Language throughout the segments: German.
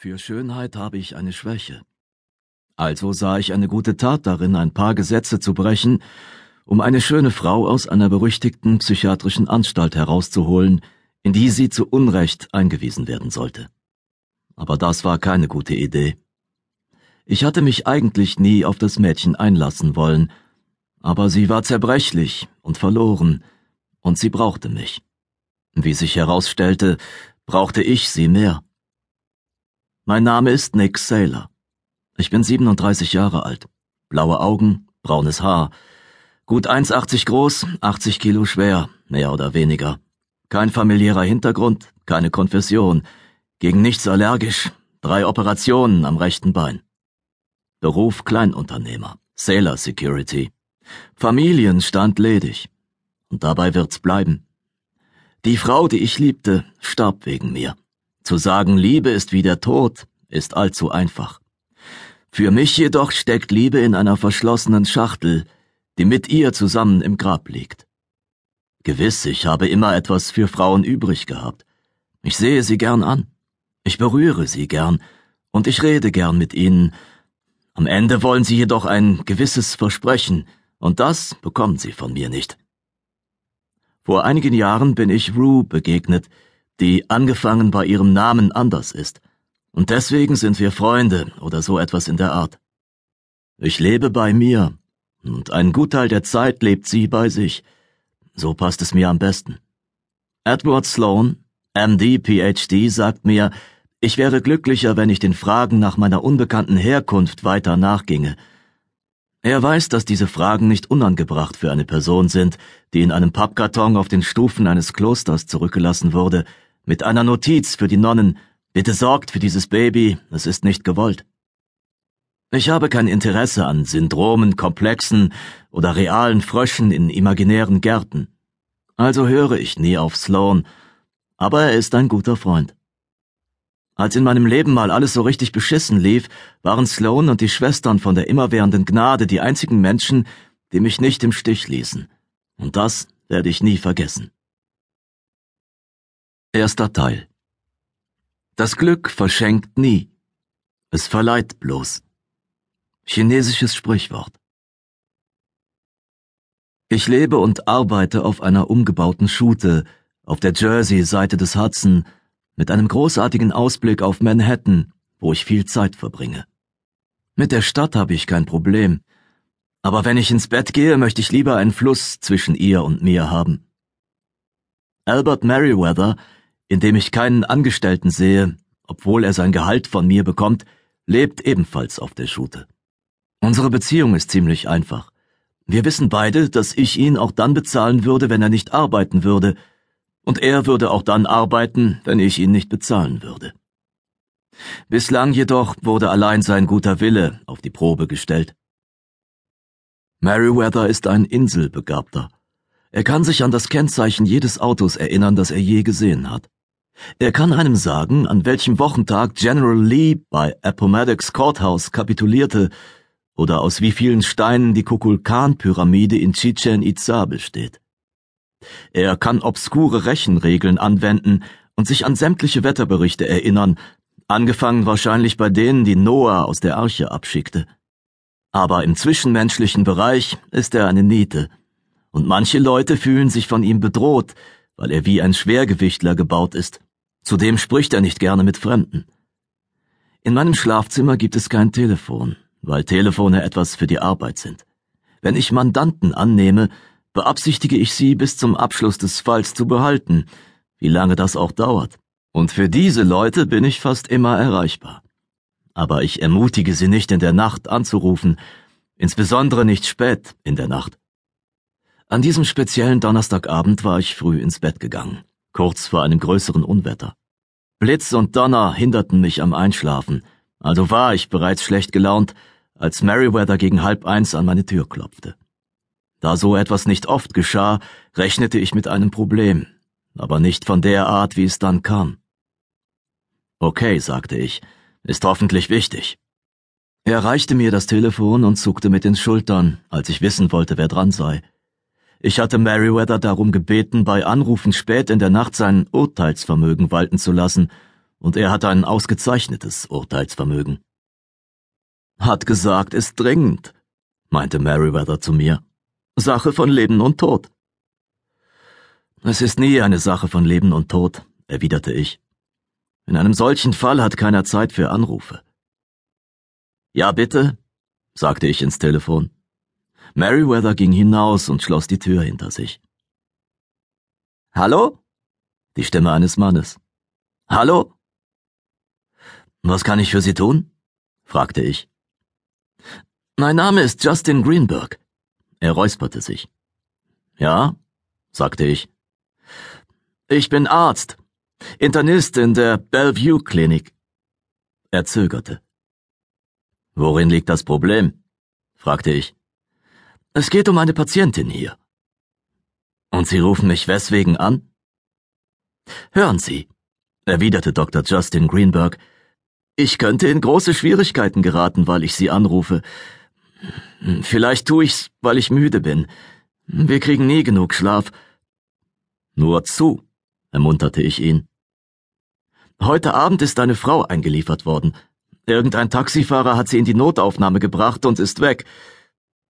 Für Schönheit habe ich eine Schwäche. Also sah ich eine gute Tat darin, ein paar Gesetze zu brechen, um eine schöne Frau aus einer berüchtigten psychiatrischen Anstalt herauszuholen, in die sie zu Unrecht eingewiesen werden sollte. Aber das war keine gute Idee. Ich hatte mich eigentlich nie auf das Mädchen einlassen wollen, aber sie war zerbrechlich und verloren, und sie brauchte mich. Wie sich herausstellte, brauchte ich sie mehr. Mein Name ist Nick Saylor. Ich bin 37 Jahre alt, blaue Augen, braunes Haar, gut 1,80 groß, 80 Kilo schwer, mehr oder weniger. Kein familiärer Hintergrund, keine Konfession, gegen nichts allergisch, drei Operationen am rechten Bein. Beruf Kleinunternehmer, Sailor Security. Familienstand ledig. Und dabei wird's bleiben. Die Frau, die ich liebte, starb wegen mir. Zu sagen, Liebe ist wie der Tod, ist allzu einfach. Für mich jedoch steckt Liebe in einer verschlossenen Schachtel, die mit ihr zusammen im Grab liegt. Gewiss, ich habe immer etwas für Frauen übrig gehabt. Ich sehe sie gern an. Ich berühre sie gern. Und ich rede gern mit ihnen. Am Ende wollen sie jedoch ein gewisses Versprechen, und das bekommen sie von mir nicht. Vor einigen Jahren bin ich Rue begegnet, die angefangen bei ihrem Namen anders ist, und deswegen sind wir Freunde oder so etwas in der Art. Ich lebe bei mir, und ein Gutteil der Zeit lebt sie bei sich. So passt es mir am besten. Edward Sloan, MD, PhD, sagt mir, ich wäre glücklicher, wenn ich den Fragen nach meiner unbekannten Herkunft weiter nachginge, er weiß, dass diese Fragen nicht unangebracht für eine Person sind, die in einem Pappkarton auf den Stufen eines Klosters zurückgelassen wurde, mit einer Notiz für die Nonnen, bitte sorgt für dieses Baby, es ist nicht gewollt. Ich habe kein Interesse an Syndromen, Komplexen oder realen Fröschen in imaginären Gärten. Also höre ich nie auf Sloan, aber er ist ein guter Freund. Als in meinem Leben mal alles so richtig beschissen lief, waren Sloan und die Schwestern von der immerwährenden Gnade die einzigen Menschen, die mich nicht im Stich ließen. Und das werde ich nie vergessen. Erster Teil Das Glück verschenkt nie. Es verleiht bloß. Chinesisches Sprichwort. Ich lebe und arbeite auf einer umgebauten Schute auf der Jersey-Seite des Hudson, mit einem großartigen Ausblick auf Manhattan, wo ich viel Zeit verbringe. Mit der Stadt habe ich kein Problem, aber wenn ich ins Bett gehe, möchte ich lieber einen Fluss zwischen ihr und mir haben. Albert Merriweather, in dem ich keinen Angestellten sehe, obwohl er sein Gehalt von mir bekommt, lebt ebenfalls auf der Schute. Unsere Beziehung ist ziemlich einfach. Wir wissen beide, dass ich ihn auch dann bezahlen würde, wenn er nicht arbeiten würde, und er würde auch dann arbeiten, wenn ich ihn nicht bezahlen würde. Bislang jedoch wurde allein sein guter Wille auf die Probe gestellt. Meriwether ist ein Inselbegabter. Er kann sich an das Kennzeichen jedes Autos erinnern, das er je gesehen hat. Er kann einem sagen, an welchem Wochentag General Lee bei Appomattox Courthouse kapitulierte oder aus wie vielen Steinen die Kukulkan-Pyramide in Chichen Itza besteht. Er kann obskure Rechenregeln anwenden und sich an sämtliche Wetterberichte erinnern, angefangen wahrscheinlich bei denen, die Noah aus der Arche abschickte. Aber im zwischenmenschlichen Bereich ist er eine Niete, und manche Leute fühlen sich von ihm bedroht, weil er wie ein Schwergewichtler gebaut ist. Zudem spricht er nicht gerne mit Fremden. In meinem Schlafzimmer gibt es kein Telefon, weil Telefone etwas für die Arbeit sind. Wenn ich Mandanten annehme, beabsichtige ich sie bis zum Abschluss des Falls zu behalten, wie lange das auch dauert. Und für diese Leute bin ich fast immer erreichbar. Aber ich ermutige sie nicht in der Nacht anzurufen, insbesondere nicht spät in der Nacht. An diesem speziellen Donnerstagabend war ich früh ins Bett gegangen, kurz vor einem größeren Unwetter. Blitz und Donner hinderten mich am Einschlafen, also war ich bereits schlecht gelaunt, als Meriwether gegen halb eins an meine Tür klopfte. Da so etwas nicht oft geschah, rechnete ich mit einem Problem, aber nicht von der Art, wie es dann kam. Okay, sagte ich, ist hoffentlich wichtig. Er reichte mir das Telefon und zuckte mit den Schultern, als ich wissen wollte, wer dran sei. Ich hatte Meriwether darum gebeten, bei Anrufen spät in der Nacht sein Urteilsvermögen walten zu lassen, und er hat ein ausgezeichnetes Urteilsvermögen. Hat gesagt, ist dringend, meinte Meriwether zu mir. Sache von Leben und Tod. Es ist nie eine Sache von Leben und Tod, erwiderte ich. In einem solchen Fall hat keiner Zeit für Anrufe. Ja, bitte, sagte ich ins Telefon. Meriwether ging hinaus und schloss die Tür hinter sich. Hallo? Die Stimme eines Mannes. Hallo? Was kann ich für Sie tun? fragte ich. Mein Name ist Justin Greenberg. Er räusperte sich. Ja, sagte ich. Ich bin Arzt, Internist in der Bellevue Klinik. Er zögerte. Worin liegt das Problem? fragte ich. Es geht um eine Patientin hier. Und Sie rufen mich weswegen an? Hören Sie, erwiderte Dr. Justin Greenberg, ich könnte in große Schwierigkeiten geraten, weil ich Sie anrufe. Vielleicht tue ich's, weil ich müde bin. Wir kriegen nie genug Schlaf. Nur zu, ermunterte ich ihn. Heute Abend ist eine Frau eingeliefert worden. Irgendein Taxifahrer hat sie in die Notaufnahme gebracht und ist weg.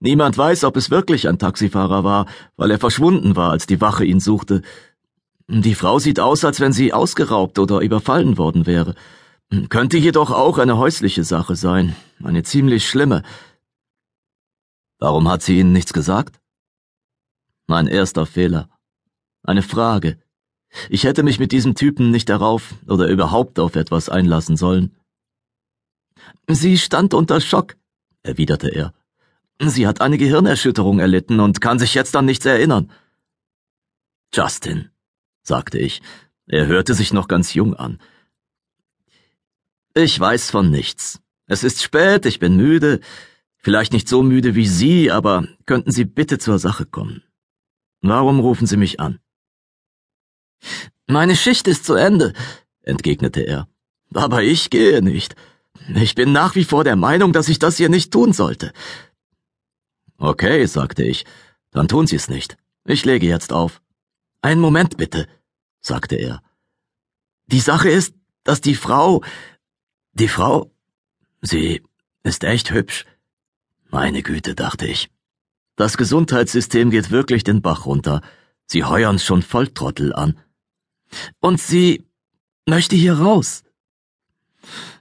Niemand weiß, ob es wirklich ein Taxifahrer war, weil er verschwunden war, als die Wache ihn suchte. Die Frau sieht aus, als wenn sie ausgeraubt oder überfallen worden wäre. Könnte jedoch auch eine häusliche Sache sein, eine ziemlich schlimme. Warum hat sie Ihnen nichts gesagt? Mein erster Fehler. Eine Frage. Ich hätte mich mit diesem Typen nicht darauf oder überhaupt auf etwas einlassen sollen. Sie stand unter Schock, erwiderte er. Sie hat eine Gehirnerschütterung erlitten und kann sich jetzt an nichts erinnern. Justin, sagte ich. Er hörte sich noch ganz jung an. Ich weiß von nichts. Es ist spät, ich bin müde. Vielleicht nicht so müde wie Sie, aber könnten Sie bitte zur Sache kommen. Warum rufen Sie mich an? Meine Schicht ist zu Ende, entgegnete er. Aber ich gehe nicht. Ich bin nach wie vor der Meinung, dass ich das hier nicht tun sollte. Okay, sagte ich, dann tun Sie es nicht. Ich lege jetzt auf. Einen Moment bitte, sagte er. Die Sache ist, dass die Frau, die Frau, sie ist echt hübsch. Meine Güte, dachte ich. Das Gesundheitssystem geht wirklich den Bach runter. Sie heuern schon Volltrottel an. Und sie möchte hier raus.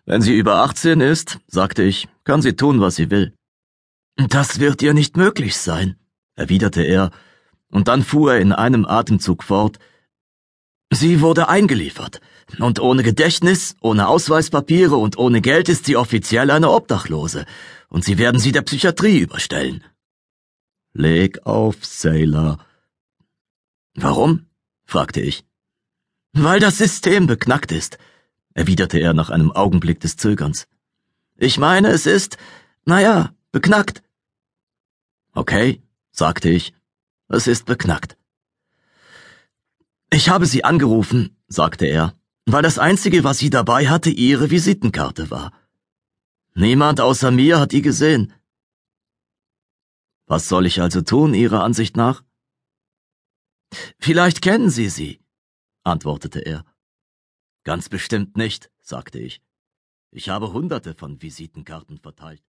Wenn sie über 18 ist, sagte ich, kann sie tun, was sie will. Das wird ihr nicht möglich sein, erwiderte er, und dann fuhr er in einem Atemzug fort. Sie wurde eingeliefert, und ohne Gedächtnis, ohne Ausweispapiere und ohne Geld ist sie offiziell eine Obdachlose, und sie werden sie der Psychiatrie überstellen. Leg auf, Sailor. Warum? fragte ich. Weil das System beknackt ist, erwiderte er nach einem Augenblick des Zögerns. Ich meine, es ist, naja, beknackt. Okay, sagte ich. Es ist beknackt. Ich habe Sie angerufen, sagte er, weil das Einzige, was sie dabei hatte, Ihre Visitenkarte war. Niemand außer mir hat die gesehen. Was soll ich also tun, Ihrer Ansicht nach? Vielleicht kennen Sie sie, antwortete er. Ganz bestimmt nicht, sagte ich. Ich habe hunderte von Visitenkarten verteilt.